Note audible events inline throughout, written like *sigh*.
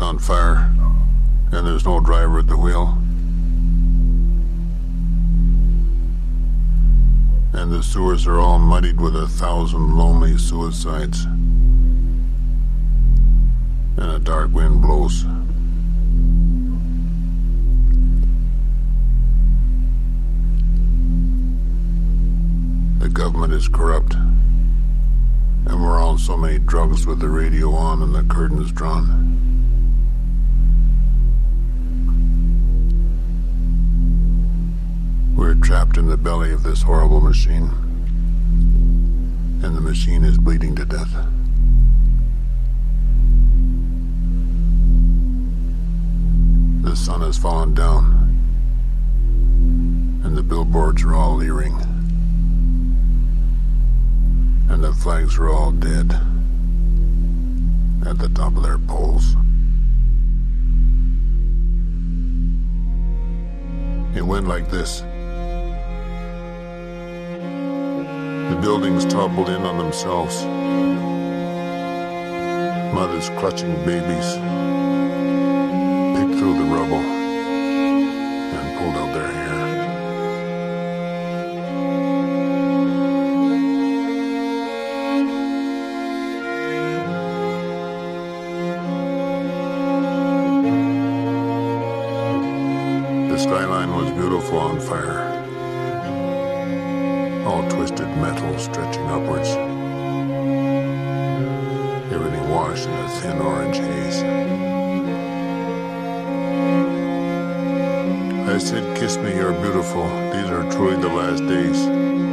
on fire, and there's no driver at the wheel. And the sewers are all muddied with a thousand lonely suicides. And a dark wind blows. The government is corrupt. And we're on so many drugs with the radio on and the curtains drawn. Trapped in the belly of this horrible machine. And the machine is bleeding to death. The sun has fallen down. And the billboards are all leering. And the flags are all dead. At the top of their poles. It went like this. Buildings toppled in on themselves. Mothers clutching babies picked through the rubble said, Kiss me, you're beautiful. These are truly the last days.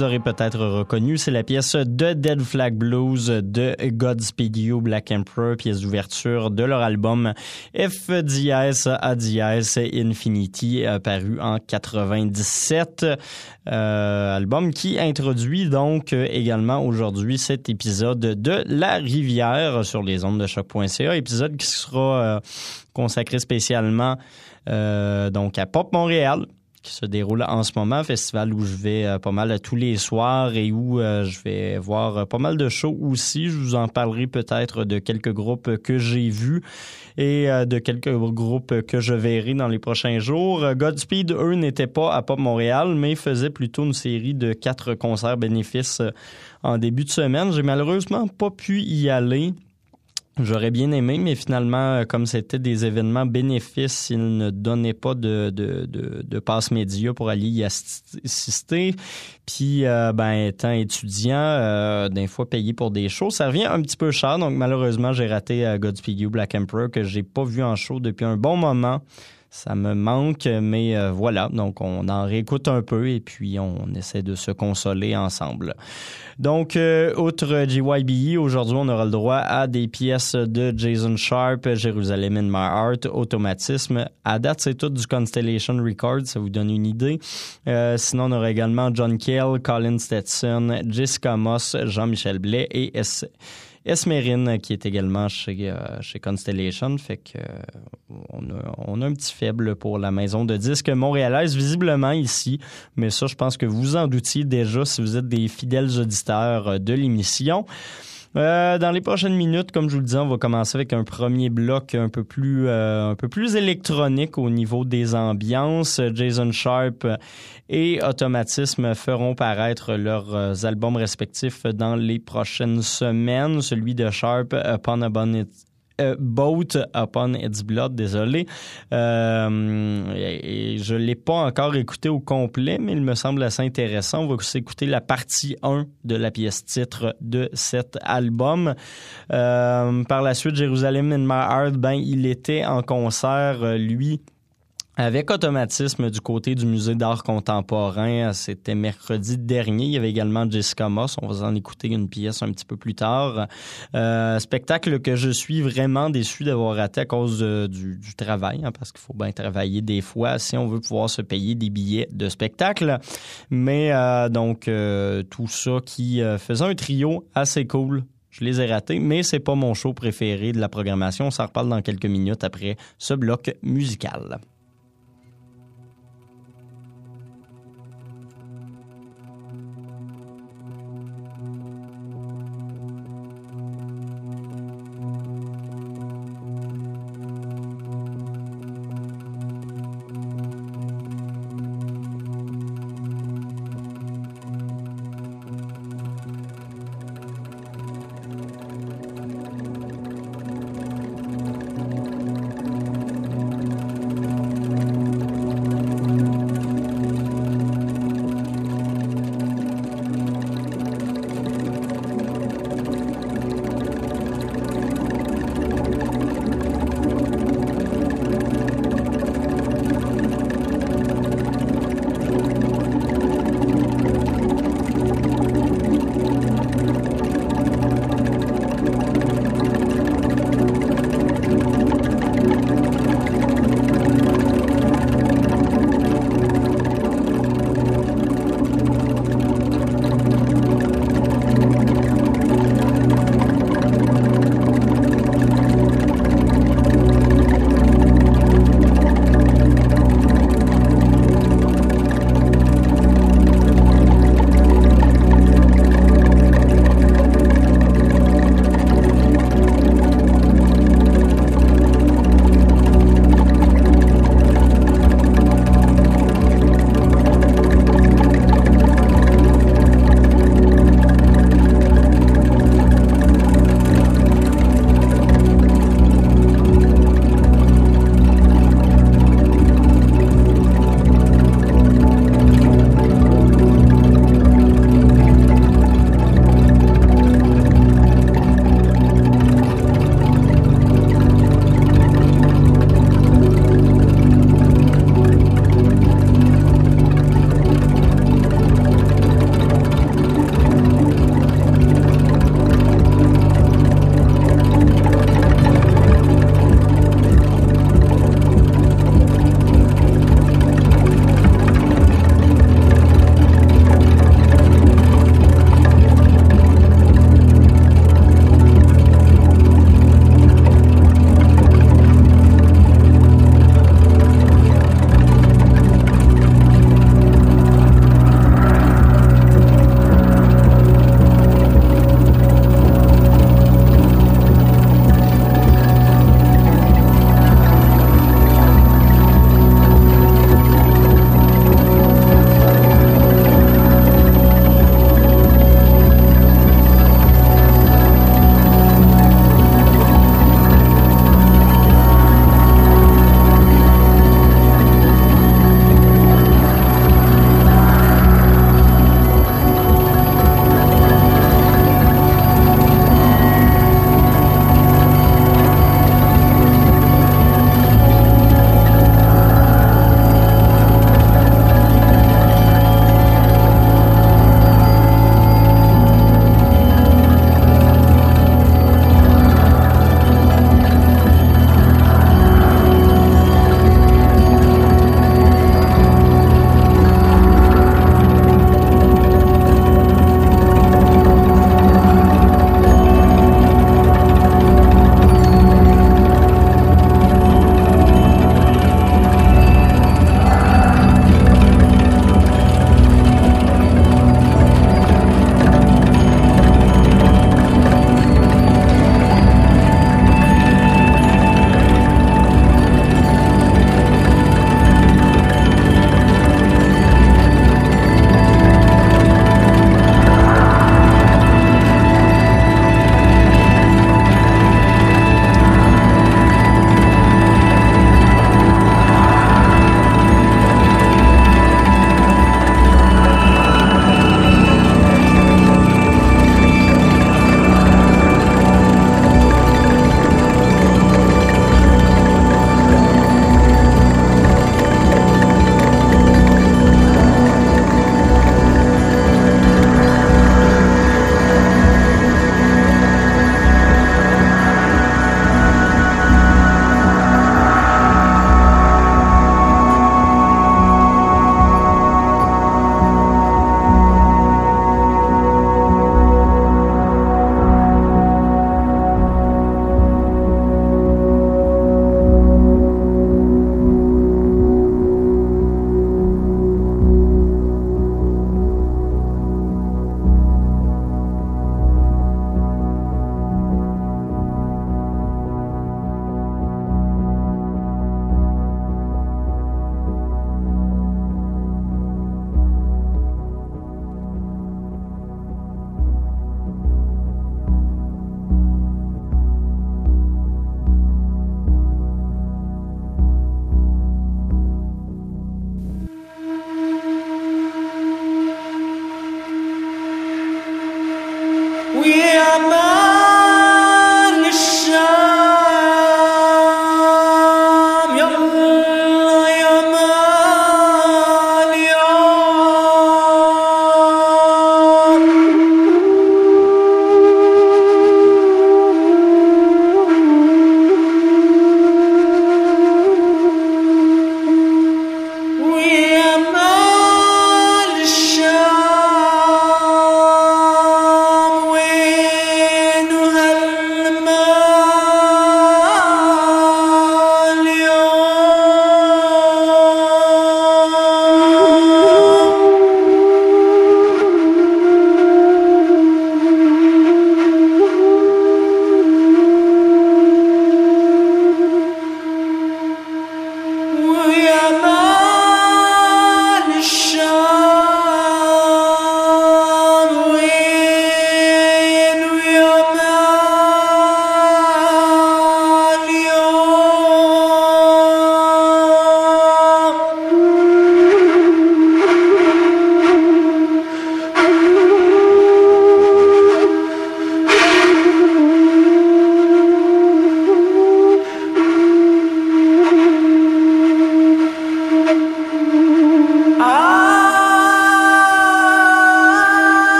Les aurez peut-être reconnus. C'est la pièce de Dead Flag Blues de Godspeed You Black Emperor, pièce d'ouverture de leur album F dièse A Infinity, paru en 97. Euh, album qui introduit donc également aujourd'hui cet épisode de La Rivière sur les ondes de choc.ca, épisode qui sera euh, consacré spécialement euh, donc à Pop Montréal qui se déroule en ce moment, festival où je vais pas mal tous les soirs et où je vais voir pas mal de shows aussi. Je vous en parlerai peut-être de quelques groupes que j'ai vus et de quelques groupes que je verrai dans les prochains jours. Godspeed, eux, n'étaient pas à Pop Montréal, mais faisaient plutôt une série de quatre concerts bénéfices en début de semaine. J'ai malheureusement pas pu y aller. J'aurais bien aimé, mais finalement, euh, comme c'était des événements bénéfices, ils ne donnaient pas de, de, passe média pour aller y assister. Puis, euh, ben, étant étudiant, euh, d'un fois payé pour des shows, ça revient un petit peu cher. Donc, malheureusement, j'ai raté Godspeed You Black Emperor que j'ai pas vu en show depuis un bon moment. Ça me manque, mais euh, voilà. Donc, on en réécoute un peu et puis on essaie de se consoler ensemble. Donc, euh, outre GYBE, aujourd'hui, on aura le droit à des pièces de Jason Sharp, Jérusalem in My Heart, Automatisme. À date, c'est tout du Constellation Records, ça vous donne une idée. Euh, sinon, on aura également John Kell, Colin Stetson, Jessica Moss, Jean-Michel Blais et S. Esmerine, qui est également chez, euh, Constellation. Fait que euh, on, a, un petit faible pour la maison de disques montréalaise, visiblement ici. Mais ça, je pense que vous en doutiez déjà si vous êtes des fidèles auditeurs de l'émission. Euh, dans les prochaines minutes, comme je vous le disais, on va commencer avec un premier bloc un peu plus euh, un peu plus électronique au niveau des ambiances. Jason Sharp et Automatisme feront paraître leurs euh, albums respectifs dans les prochaines semaines. Celui de Sharp, Upon Abundance euh, Boat Upon Its Blood, désolé. Euh, et je l'ai pas encore écouté au complet, mais il me semble assez intéressant. On va écouter la partie 1 de la pièce titre de cet album. Euh, par la suite, Jérusalem in My Heart, ben, il était en concert, lui, avec automatisme du côté du musée d'art contemporain, c'était mercredi dernier. Il y avait également Jessica Moss. On va en écouter une pièce un petit peu plus tard. Euh, spectacle que je suis vraiment déçu d'avoir raté à cause du, travail, hein, parce qu'il faut bien travailler des fois si on veut pouvoir se payer des billets de spectacle. Mais euh, donc euh, tout ça qui faisait un trio assez cool je les ai ratés, mais c'est pas mon show préféré de la programmation. On s'en reparle dans quelques minutes après ce bloc musical.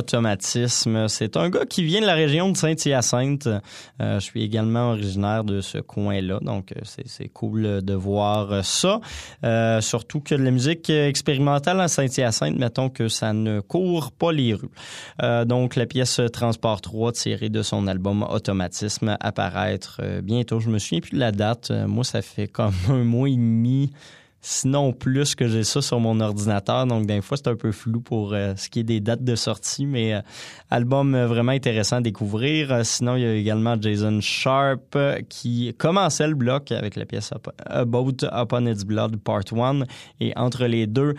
Automatisme. C'est un gars qui vient de la région de Saint-Hyacinthe. je suis également originaire de ce coin-là, donc c'est cool de voir ça. surtout que de la musique expérimentale à Saint-Hyacinthe, mettons que ça ne court pas les rues. donc la pièce Transport 3 tirée de son album Automatisme apparaître bientôt. Je me souviens plus de la date. moi, ça fait comme *laughs* un mois et demi sinon plus que j'ai ça sur mon ordinateur. Donc, des fois, c'est un peu flou pour euh, ce qui est des dates de sortie, mais euh, album euh, vraiment intéressant à découvrir. sinon, il y a également Jason Sharp qui commençait le bloc avec la pièce About Upon Its Blood Part 1 et entre les deux,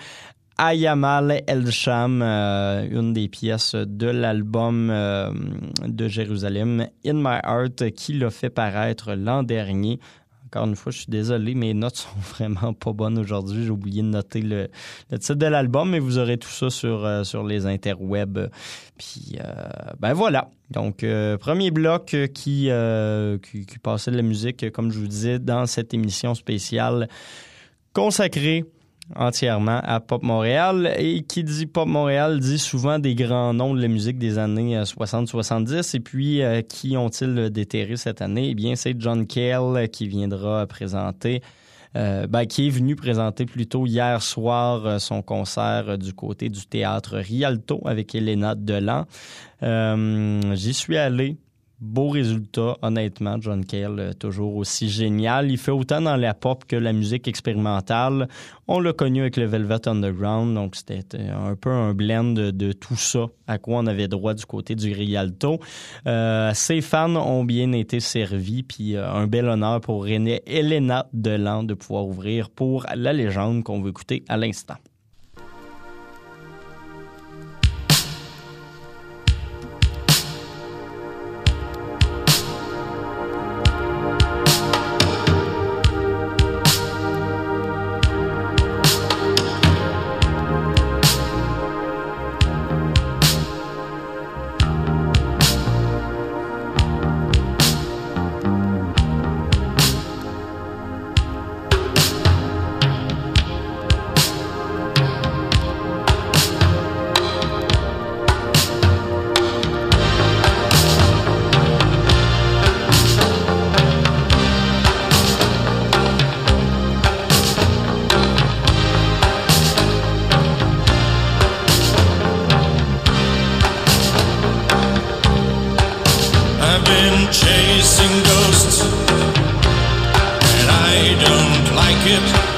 Ayamal El Sham, une des pièces de l'album de Jérusalem, In My Heart, qui l'a fait paraître l'an dernier. Encore une fois, je suis désolé, mes notes sont *laughs* vraiment pas bonnes aujourd'hui. J'ai oublié de noter le, titre de l'album, mais vous aurez tout ça sur, euh, sur les interwebs. Puis, euh, ben voilà. Donc, euh, premier bloc qui, qui, qui passait de la musique, comme je vous disais, dans cette émission spéciale consacrée entièrement à Pop Montréal. Et qui dit Pop Montréal dit souvent des grands noms de la musique des années 60-70. Euh, et puis, euh, qui ont-ils déterré cette année? Eh bien, c'est John Cale qui viendra présenter euh, ben, qui est venu présenter plutôt hier soir son concert du côté du théâtre Rialto avec Elena Delan. J'y suis allé beau résultat, honnêtement. John Cale, euh, toujours aussi génial. Il fait autant dans la pop que la musique expérimentale. On l'a connu avec le Velvet Underground, donc c'était euh, un peu un blend de, tout ça, à quoi on avait droit du côté du Rialto. Euh, ses fans ont bien été servis, puis un bel honneur pour René Elena Delan de pouvoir ouvrir pour la légende qu'on veut écouter à l'instant. been chasing ghosts, and I don't like it.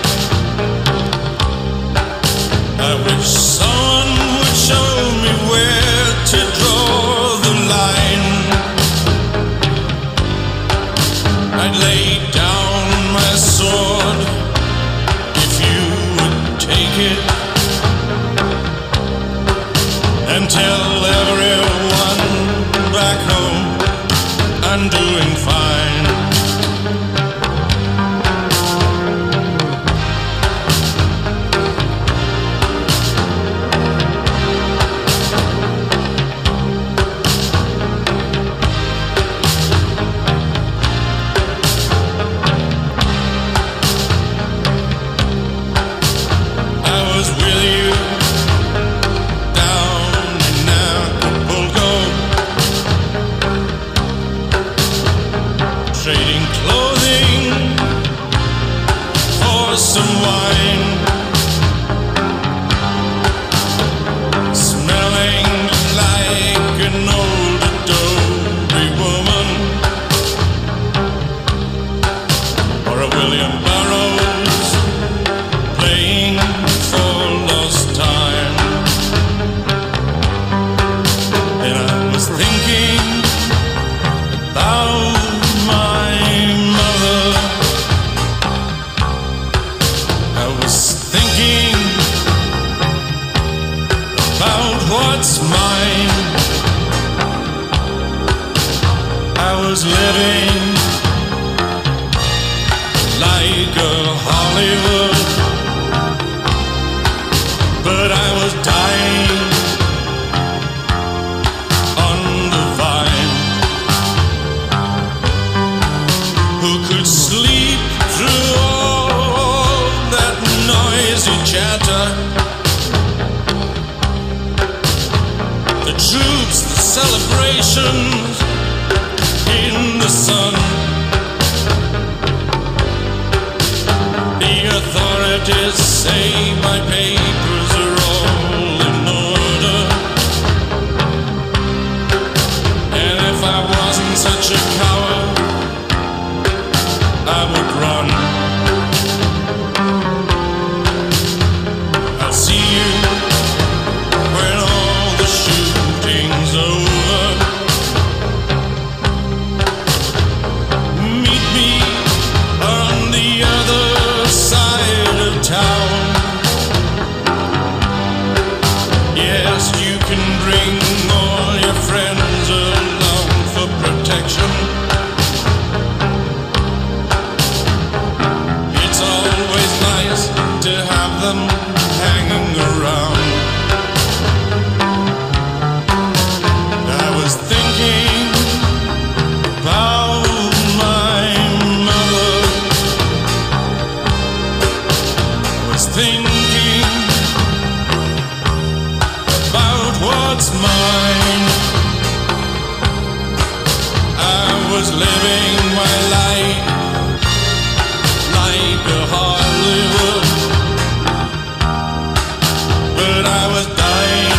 But I was dying,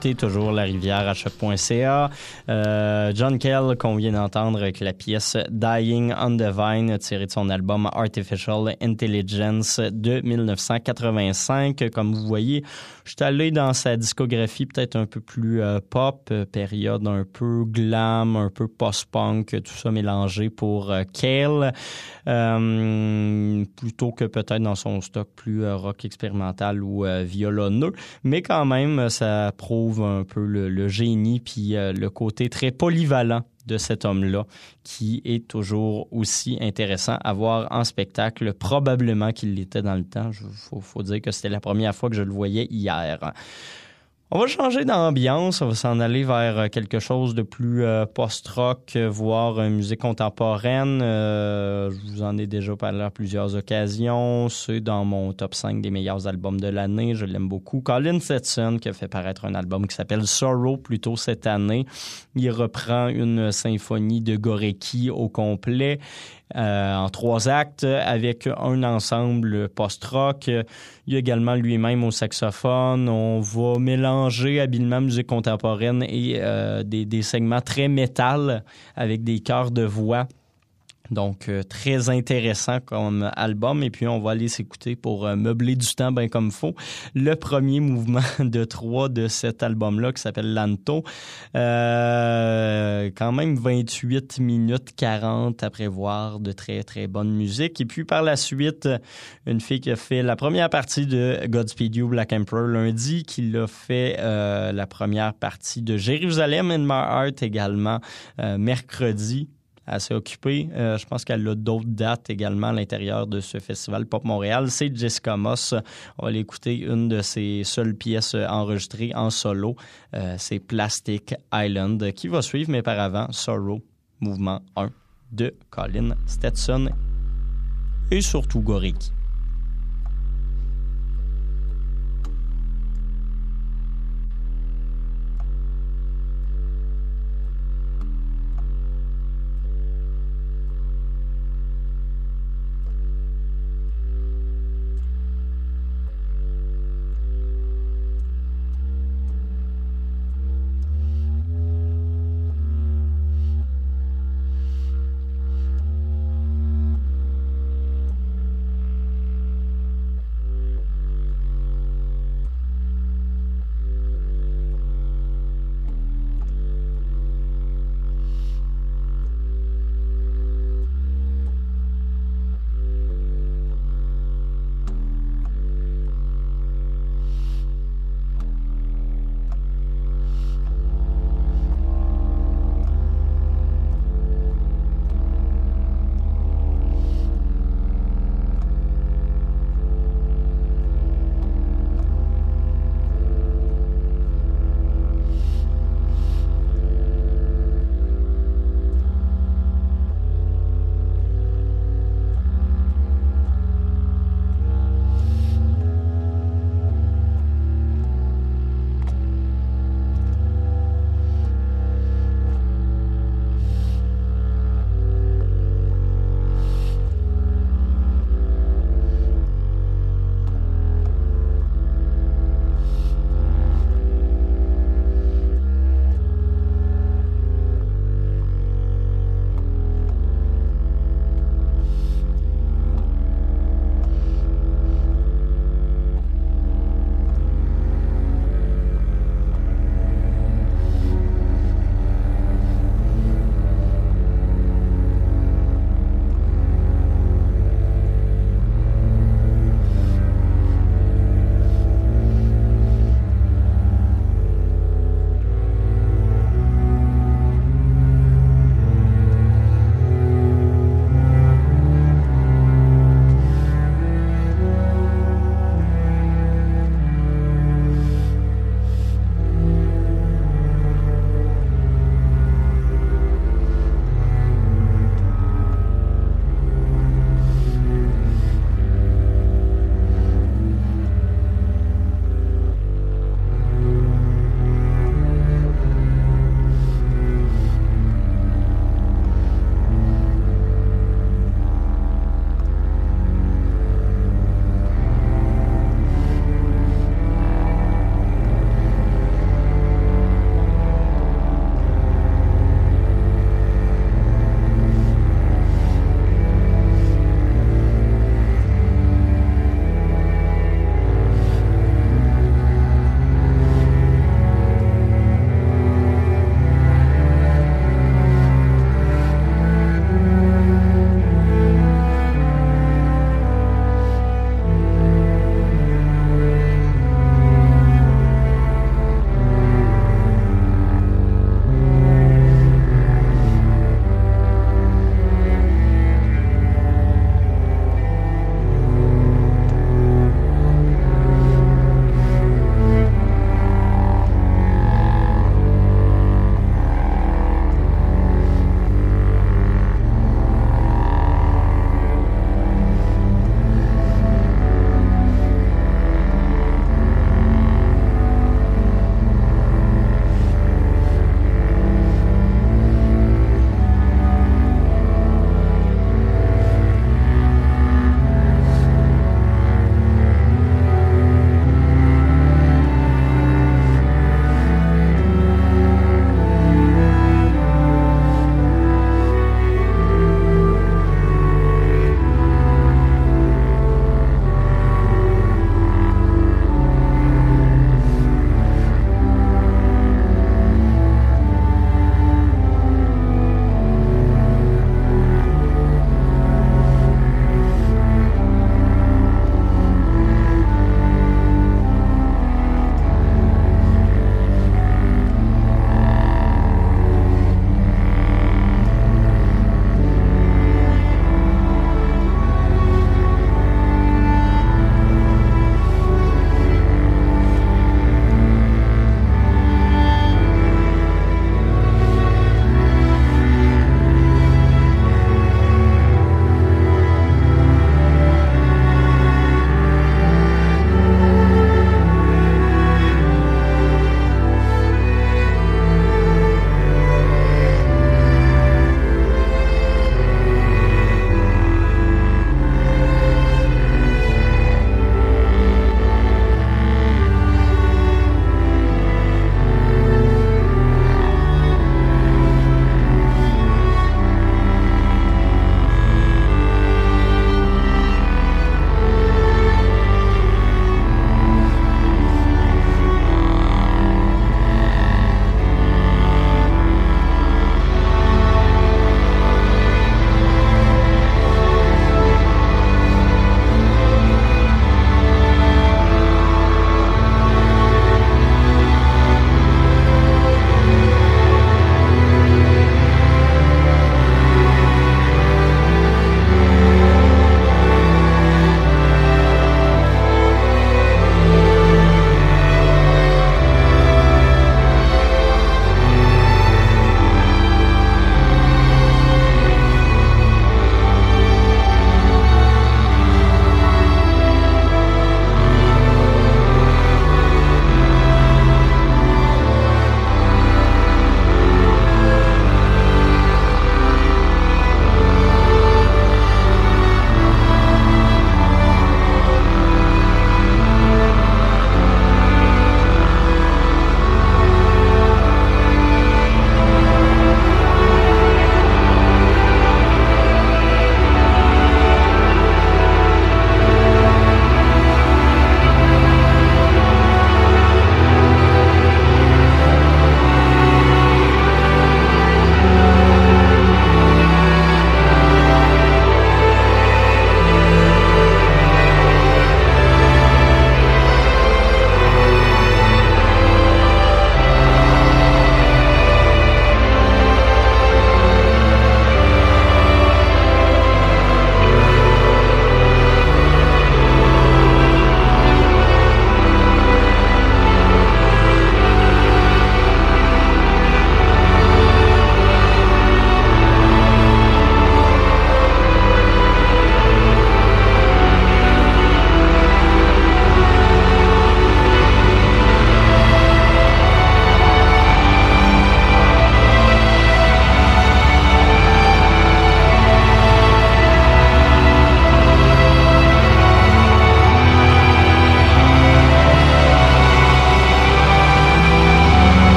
Toujours La Rivière à. Euh, John Kell, qu'on vient d'entendre avec la pièce Dying on the Vine, tirée de son album Artificial Intelligence de 1985. Comme vous voyez, je suis allé dans sa discographie peut-être un peu plus euh, pop, euh, période un peu glam, un peu post-punk, tout ça mélangé pour euh, euh, plutôt que peut-être dans son stock plus rock expérimental ou violonneux. Mais quand même, ça prouve un peu le, le génie puis le côté très polyvalent de cet homme-là, qui est toujours aussi intéressant à voir en spectacle, probablement qu'il l'était dans le temps. Il faut, faut dire que c'était la première fois que je le voyais hier. On va changer d'ambiance, on va s'en aller vers euh, quelque chose de plus euh, post-rock, euh, voire musique contemporaine. Je vous en ai déjà parlé à plusieurs occasions. C'est dans mon top 5 des meilleurs albums de l'année. Je l'aime beaucoup. Colin Stetson qui a fait paraître un album qui s'appelle Sorrow plus tôt cette année. Il reprend une symphonie de Gorecki au complet. Euh, en trois actes avec un ensemble post-rock. Il y a également lui-même au saxophone. On va mélanger habilement musique contemporaine et euh, des, des segments très métal avec des chœurs de voix. Donc, euh, très intéressant comme album. Et puis, on va aller s'écouter pour euh, meubler du temps bien comme faut. Le premier mouvement *laughs* de trois de cet album-là qui s'appelle Lanto. Euh, quand même 28 minutes 40 à prévoir de très, très bonne musique. Et puis, par la suite, une fille qui a fait la première partie de Godspeed You Black Emperor lundi, qui l'a fait la première partie de Jérusalem in My Heart également euh, mercredi assez occupée. Euh, je pense qu'elle a d'autres dates également à l'intérieur de ce festival Pop Montréal. C'est Jessica Moss. On va l'écouter une de ses seules pièces enregistrées en solo. Euh, c'est Plastic Island qui va suivre, mais par avant, Sorrow, mouvement 1 de Colin Stetson et surtout Goriki.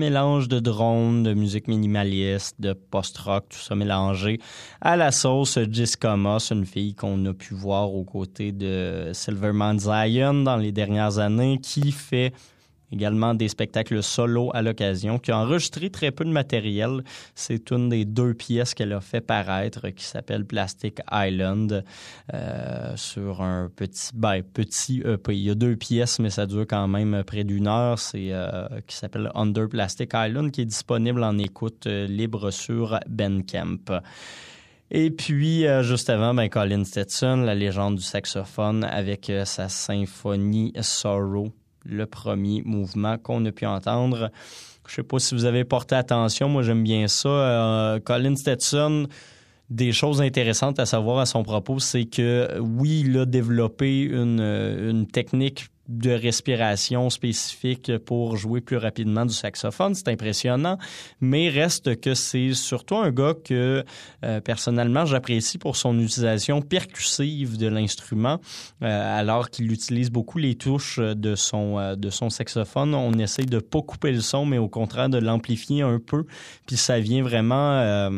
Mélange de drones, de musique minimaliste, de post-rock, tout ça mélangé à la sauce Moss, une fille qu'on a pu voir aux côtés de Silverman Zion dans les dernières années, qui fait également des spectacles solo à l'occasion, qui a enregistré très peu de matériel. C'est une des deux pièces qu'elle a fait paraître qui s'appelle Plastic Island euh, sur un petit, ben, petit EP. Il y a deux pièces, mais ça dure quand même près d'une heure. C'est euh, qui s'appelle Under Plastic Island, qui est disponible en écoute euh, libre sur Bandcamp. Et puis, euh, juste avant, ben, Colin Stetson, la légende du saxophone, avec sa symphonie Sorrow, le premier mouvement qu'on a pu entendre. Je sais pas si vous avez porté attention, moi j'aime bien ça. Euh, Colin Stetson, des choses intéressantes à savoir à son propos, c'est que oui, il a développé une, une technique de respiration spécifique pour jouer plus rapidement du saxophone. C'est impressionnant, mais reste que c'est surtout un gars que euh, personnellement j'apprécie pour son utilisation percussive de l'instrument, euh, alors qu'il utilise beaucoup les touches de son euh, saxophone. On essaye de pas couper le son, mais au contraire de l'amplifier un peu, puis ça vient vraiment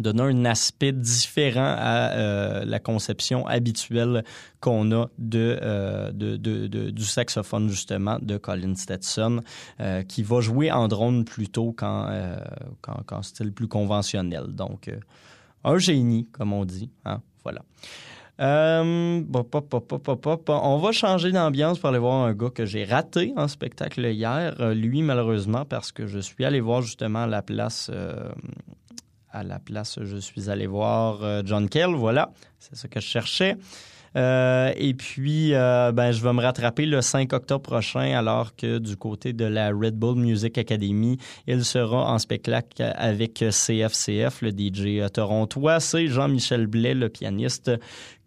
donner un aspect différent à euh, la conception habituelle qu'on a euh, de, de, du saxophone, justement, de Colin Stetson, euh, qui va jouer en drone plutôt qu'en, style plus conventionnel. Donc, un génie, comme on dit. Hein? Voilà. On va changer d'ambiance pour aller voir un gars que j'ai raté en spectacle hier. lui, malheureusement, parce que je suis allé voir justement la place à la place, je suis allé voir euh, John Kell, voilà, c'est ce que je cherchais. Euh, et puis, euh, ben, je vais me rattraper le 5 octobre prochain, alors que du côté de la Red Bull Music Academy, il sera en spectacle avec CFCF, le DJ torontois. C'est Jean-Michel Blais, le pianiste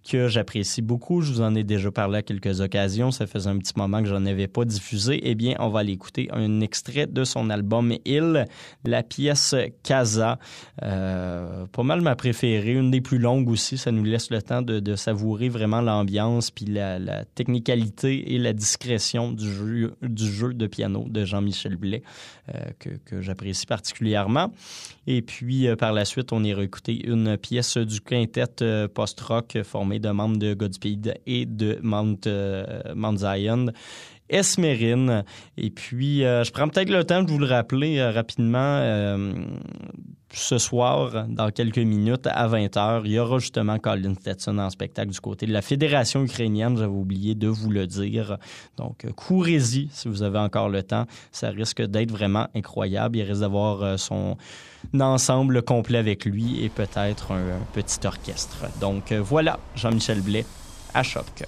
que j'apprécie beaucoup. Je vous en ai déjà parlé à quelques occasions. Ça faisait un petit moment que j'en avais pas diffusé. Eh bien, on va aller écouter un extrait de son album Il, la pièce Casa. Euh, pas mal ma préférée, une des plus longues aussi. Ça nous laisse le temps de, savourer vraiment l'ambiance puis la, technicalité et la discrétion du jeu, de piano de Jean-Michel Blais euh, que, j'apprécie particulièrement. Et puis, euh, par la suite, on ira écouter une pièce du quintet post-rock de membres de Godspeed et de Mount, euh, Mount Zion. Esmerine. Et puis, euh, je prends peut-être le temps de vous le rappeler euh, rapidement. Ce soir, dans quelques minutes, à 20h, il y aura justement Colin Stetson en spectacle du côté de la Fédération ukrainienne. J'avais oublié de vous le dire. Donc, courez-y si vous avez encore le temps. Ça risque d'être vraiment incroyable. Il risque d'avoir son ensemble complet avec lui et peut-être un, petit orchestre. Donc euh, voilà, Jean-Michel Blais à choc.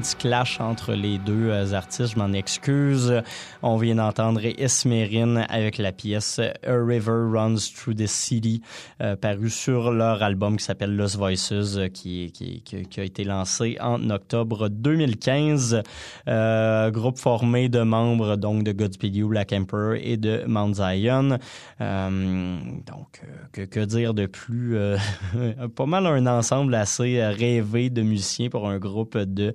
Y avait un petit clash entre les deux artistes, je m'en excuse. On vient d'entendre Esmerine avec la pièce A River Runs Through the City, paru sur leur album qui s'appelle Lost Voices, qui, qui, qui, a été lancé en octobre 2015. groupe formé de membres donc de Godspeed You, Black Emperor et de Mount Zion. donc, que, que, dire de plus? *laughs* pas mal un ensemble assez rêvé de musiciens pour un groupe de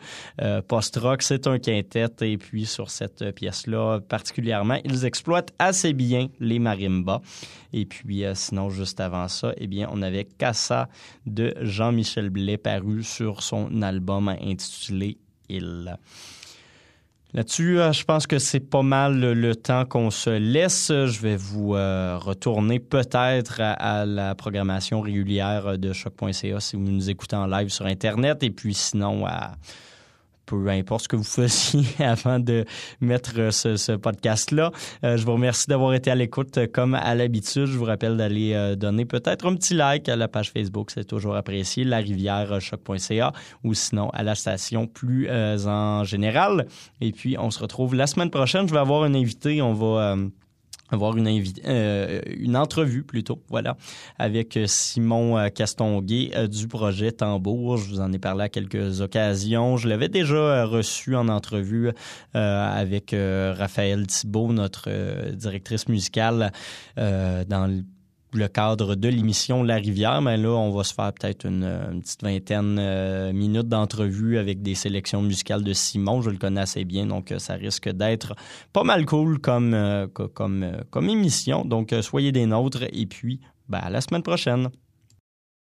euh, post-rock. C'est un quintet et puis sur cette pièce-là particulièrement, ils exploitent assez bien les marimbas. Et puis euh, sinon, juste avant ça, eh bien, on avait Cassa de Jean-Michel Blais paru sur son album intitulé Il. Là-dessus, euh, je pense que c'est pas mal le temps qu'on se laisse. Je vais vous euh, retourner peut-être à, la programmation régulière de choc.ca si vous nous écoutez en live sur Internet et puis sinon à peu importe ce que vous faisiez *laughs* avant de mettre ce, podcast-là. Euh, je vous remercie d'avoir été à l'écoute comme à l'habitude. Je vous rappelle d'aller euh, donner peut-être un petit like à la page Facebook, c'est toujours apprécié, la rivière euh, choc.ca ou sinon à la station plus en général. Et puis, on se retrouve la semaine prochaine. Je vais avoir un invité. On va avoir une, euh, une entrevue plutôt, voilà, avec euh, Simon euh, Castonguay du projet Tambour. Je vous en ai parlé à quelques occasions. Je l'avais déjà reçu en entrevue avec Raphaël Thibault, notre directrice musicale, dans le le cadre de l'émission La Rivière, mais là, on va se faire peut-être une, petite vingtaine euh, minutes d'entrevue avec des sélections musicales de Simon. Je le connais assez bien, donc euh, ça risque d'être pas mal cool comme, euh, émission. Donc, soyez des nôtres et puis, ben, à la semaine prochaine.